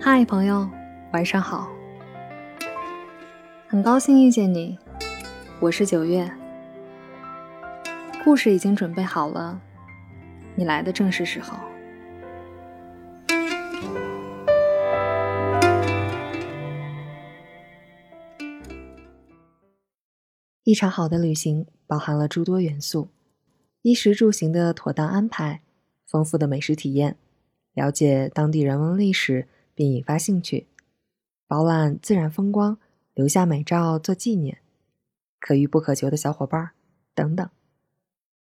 嗨，朋友，晚上好。很高兴遇见你，我是九月。故事已经准备好了，你来的正是时候。一场好的旅行包含了诸多元素：衣食住行的妥当安排，丰富的美食体验，了解当地人文历史并引发兴趣，饱览自然风光。留下美照做纪念，可遇不可求的小伙伴等等，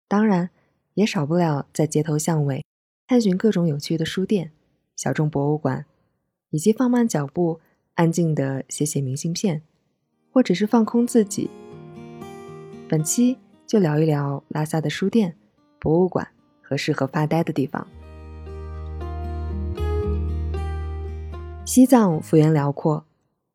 当然也少不了在街头巷尾探寻各种有趣的书店、小众博物馆，以及放慢脚步安静的写写明信片，或者是放空自己。本期就聊一聊拉萨的书店、博物馆和适合发呆的地方。西藏幅员辽阔。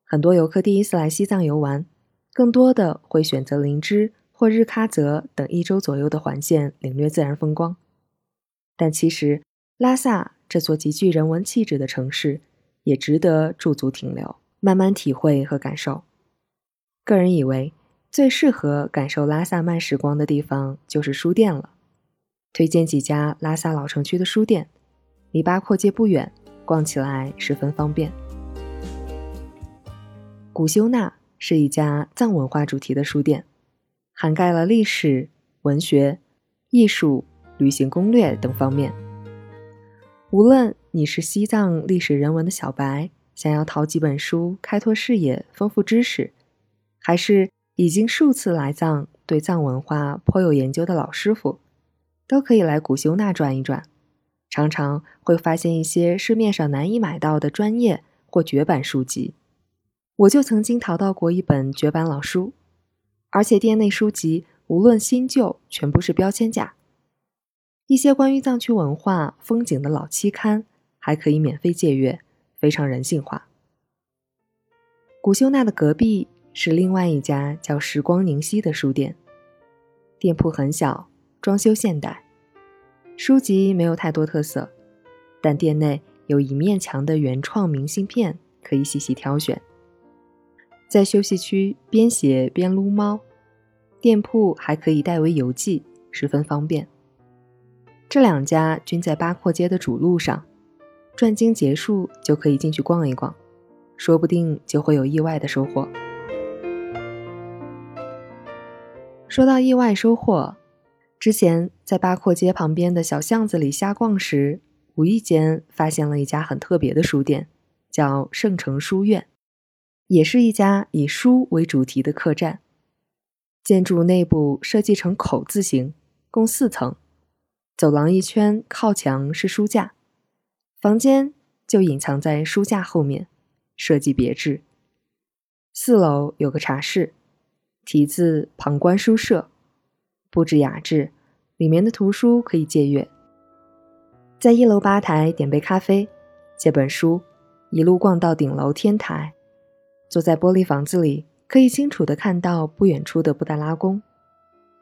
很多游客第一次来西藏游玩，更多的会选择林芝或日喀则等一周左右的环线领略自然风光。但其实，拉萨这座极具人文气质的城市，也值得驻足停留，慢慢体会和感受。个人以为，最适合感受拉萨慢时光的地方就是书店了。推荐几家拉萨老城区的书店，离八廓街不远，逛起来十分方便。古修纳是一家藏文化主题的书店，涵盖了历史、文学、艺术、旅行攻略等方面。无论你是西藏历史人文的小白，想要淘几本书开拓视野、丰富知识，还是已经数次来藏、对藏文化颇有研究的老师傅，都可以来古修纳转一转，常常会发现一些市面上难以买到的专业或绝版书籍。我就曾经淘到过一本绝版老书，而且店内书籍无论新旧，全部是标签价。一些关于藏区文化风景的老期刊还可以免费借阅，非常人性化。古修纳的隔壁是另外一家叫“时光凝析”的书店，店铺很小，装修现代，书籍没有太多特色，但店内有一面墙的原创明信片可以细细挑选。在休息区边写边撸猫，店铺还可以代为邮寄，十分方便。这两家均在八廓街的主路上，转经结束就可以进去逛一逛，说不定就会有意外的收获。说到意外收获，之前在八廓街旁边的小巷子里瞎逛时，无意间发现了一家很特别的书店，叫圣城书院。也是一家以书为主题的客栈，建筑内部设计成口字形，共四层，走廊一圈靠墙是书架，房间就隐藏在书架后面，设计别致。四楼有个茶室，题字“旁观书舍”，布置雅致，里面的图书可以借阅。在一楼吧台点杯咖啡，借本书，一路逛到顶楼天台。坐在玻璃房子里，可以清楚地看到不远处的布达拉宫，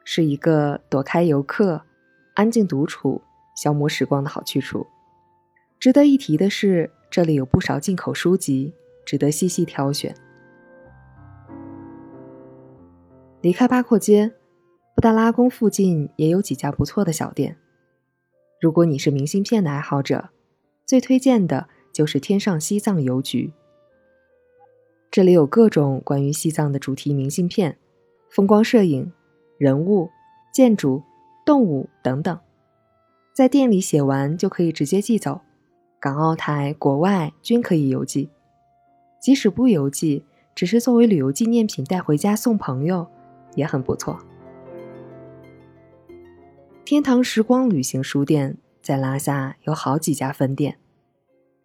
是一个躲开游客、安静独处、消磨时光的好去处。值得一提的是，这里有不少进口书籍，值得细细挑选。离开八廓街，布达拉宫附近也有几家不错的小店。如果你是明信片的爱好者，最推荐的就是天上西藏邮局。这里有各种关于西藏的主题明信片、风光摄影、人物、建筑、动物等等，在店里写完就可以直接寄走，港澳台、国外均可以邮寄。即使不邮寄，只是作为旅游纪念品带回家送朋友，也很不错。天堂时光旅行书店在拉萨有好几家分店，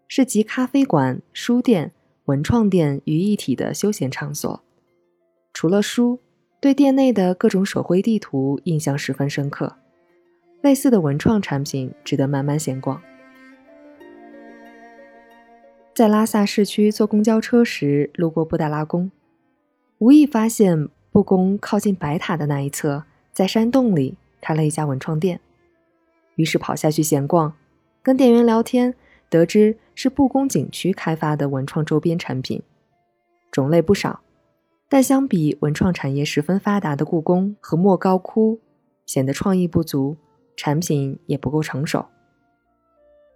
是集咖啡馆、书店。文创店于一体的休闲场所，除了书，对店内的各种手绘地图印象十分深刻。类似的文创产品值得慢慢闲逛。在拉萨市区坐公交车时，路过布达拉宫，无意发现布宫靠近白塔的那一侧，在山洞里开了一家文创店。于是跑下去闲逛，跟店员聊天，得知是布宫景区开发的文创周边产品，种类不少，但相比文创产业十分发达的故宫和莫高窟，显得创意不足，产品也不够成熟。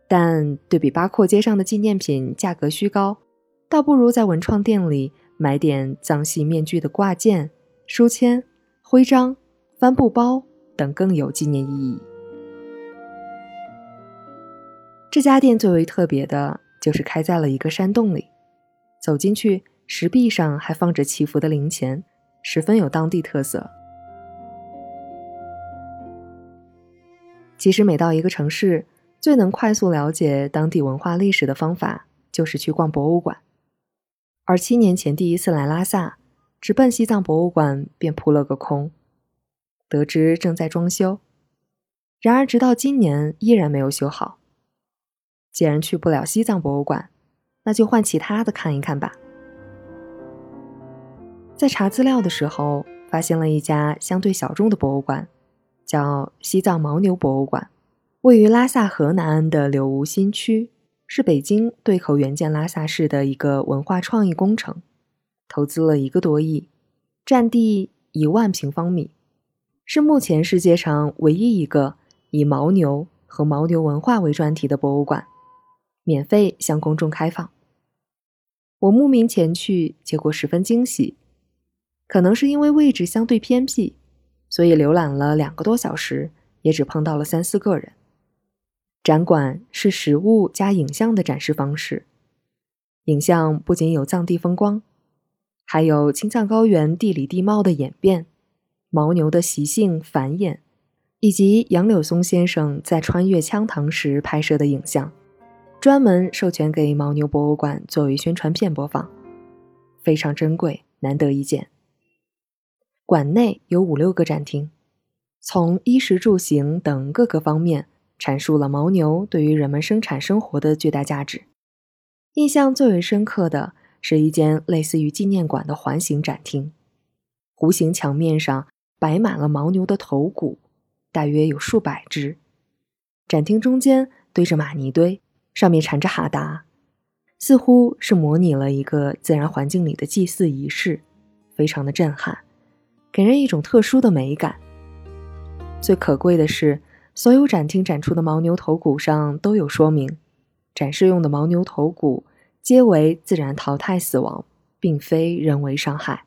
但对比八廓街上的纪念品价格虚高，倒不如在文创店里买点藏戏面具的挂件、书签、徽章、帆布包等更有纪念意义。这家店最为特别的就是开在了一个山洞里，走进去，石壁上还放着祈福的零钱，十分有当地特色。其实每到一个城市，最能快速了解当地文化历史的方法，就是去逛博物馆。而七年前第一次来拉萨，直奔西藏博物馆便扑了个空，得知正在装修，然而直到今年依然没有修好。既然去不了西藏博物馆，那就换其他的看一看吧。在查资料的时候，发现了一家相对小众的博物馆，叫西藏牦牛博物馆，位于拉萨河南岸的柳梧新区，是北京对口援建拉萨市的一个文化创意工程，投资了一个多亿，占地一万平方米，是目前世界上唯一一个以牦牛和牦牛文化为专题的博物馆。免费向公众开放。我慕名前去，结果十分惊喜。可能是因为位置相对偏僻，所以浏览了两个多小时，也只碰到了三四个人。展馆是实物加影像的展示方式，影像不仅有藏地风光，还有青藏高原地理地貌的演变、牦牛的习性繁衍，以及杨柳松先生在穿越羌塘时拍摄的影像。专门授权给牦牛博物馆作为宣传片播放，非常珍贵，难得一见。馆内有五六个展厅，从衣食住行等各个方面阐述了牦牛对于人们生产生活的巨大价值。印象最为深刻的是一间类似于纪念馆的环形展厅，弧形墙面上摆满了牦牛的头骨，大约有数百只。展厅中间堆着玛尼堆。上面缠着哈达，似乎是模拟了一个自然环境里的祭祀仪式，非常的震撼，给人一种特殊的美感。最可贵的是，所有展厅展出的牦牛头骨上都有说明，展示用的牦牛头骨皆为自然淘汰死亡，并非人为伤害。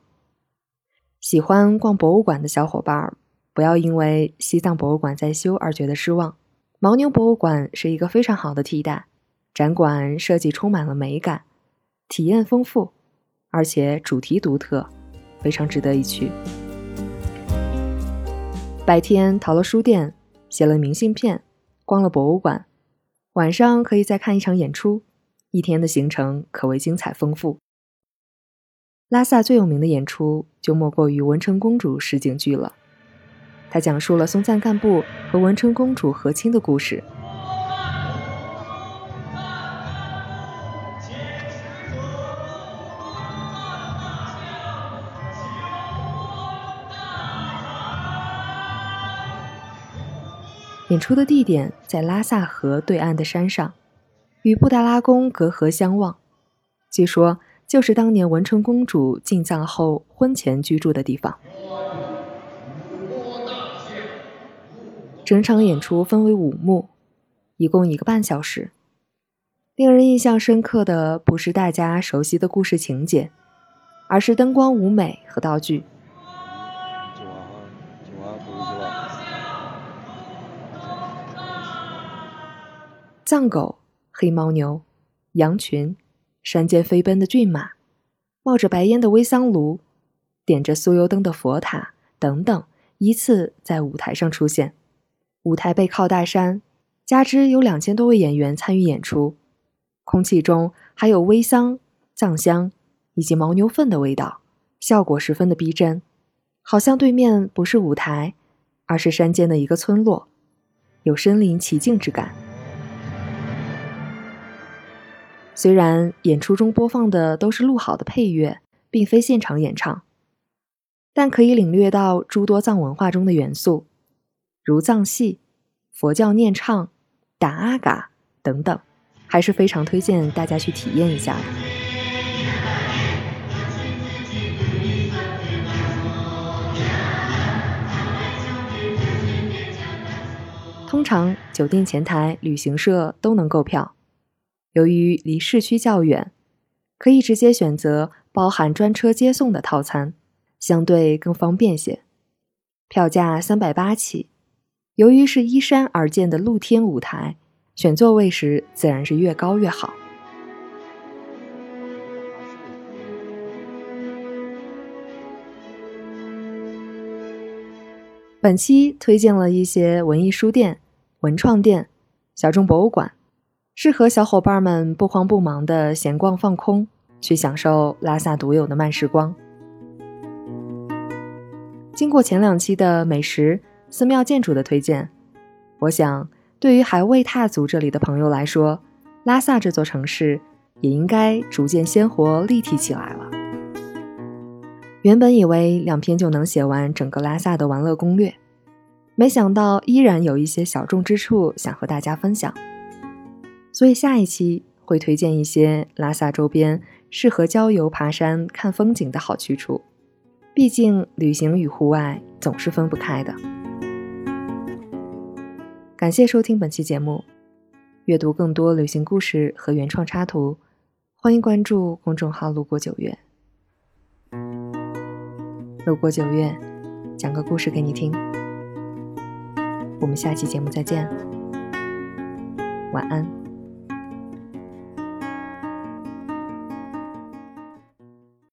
喜欢逛博物馆的小伙伴，不要因为西藏博物馆在修而觉得失望，牦牛博物馆是一个非常好的替代。展馆设计充满了美感，体验丰富，而且主题独特，非常值得一去。白天淘了书店，写了明信片，逛了博物馆，晚上可以再看一场演出，一天的行程可谓精彩丰富。拉萨最有名的演出就莫过于文成公主实景剧了，它讲述了松赞干布和文成公主和亲的故事。演出的地点在拉萨河对岸的山上，与布达拉宫隔河相望。据说就是当年文成公主进藏后婚前居住的地方。整场演出分为五幕，一共一个半小时。令人印象深刻的不是大家熟悉的故事情节，而是灯光舞美和道具。藏狗、黑牦牛、羊群、山间飞奔的骏马、冒着白烟的煨桑炉、点着酥油灯的佛塔等等，依次在舞台上出现。舞台背靠大山，加之有两千多位演员参与演出，空气中还有煨桑、藏香以及牦牛粪的味道，效果十分的逼真，好像对面不是舞台，而是山间的一个村落，有身临其境之感。虽然演出中播放的都是录好的配乐，并非现场演唱，但可以领略到诸多藏文化中的元素，如藏戏、佛教念唱、打阿嘎等等，还是非常推荐大家去体验一下的。通常酒店前台、旅行社都能购票。由于离市区较远，可以直接选择包含专车接送的套餐，相对更方便些。票价三百八起。由于是依山而建的露天舞台，选座位时自然是越高越好。本期推荐了一些文艺书店。文创店、小众博物馆，适合小伙伴们不慌不忙的闲逛放空，去享受拉萨独有的慢时光。经过前两期的美食、寺庙建筑的推荐，我想对于还未踏足这里的朋友来说，拉萨这座城市也应该逐渐鲜活立体起来了。原本以为两篇就能写完整个拉萨的玩乐攻略。没想到依然有一些小众之处想和大家分享，所以下一期会推荐一些拉萨周边适合郊游、爬山、看风景的好去处。毕竟旅行与户外总是分不开的。感谢收听本期节目，阅读更多旅行故事和原创插图，欢迎关注公众号“路过九月”。路过九月，讲个故事给你听。我们下期节目再见，晚安。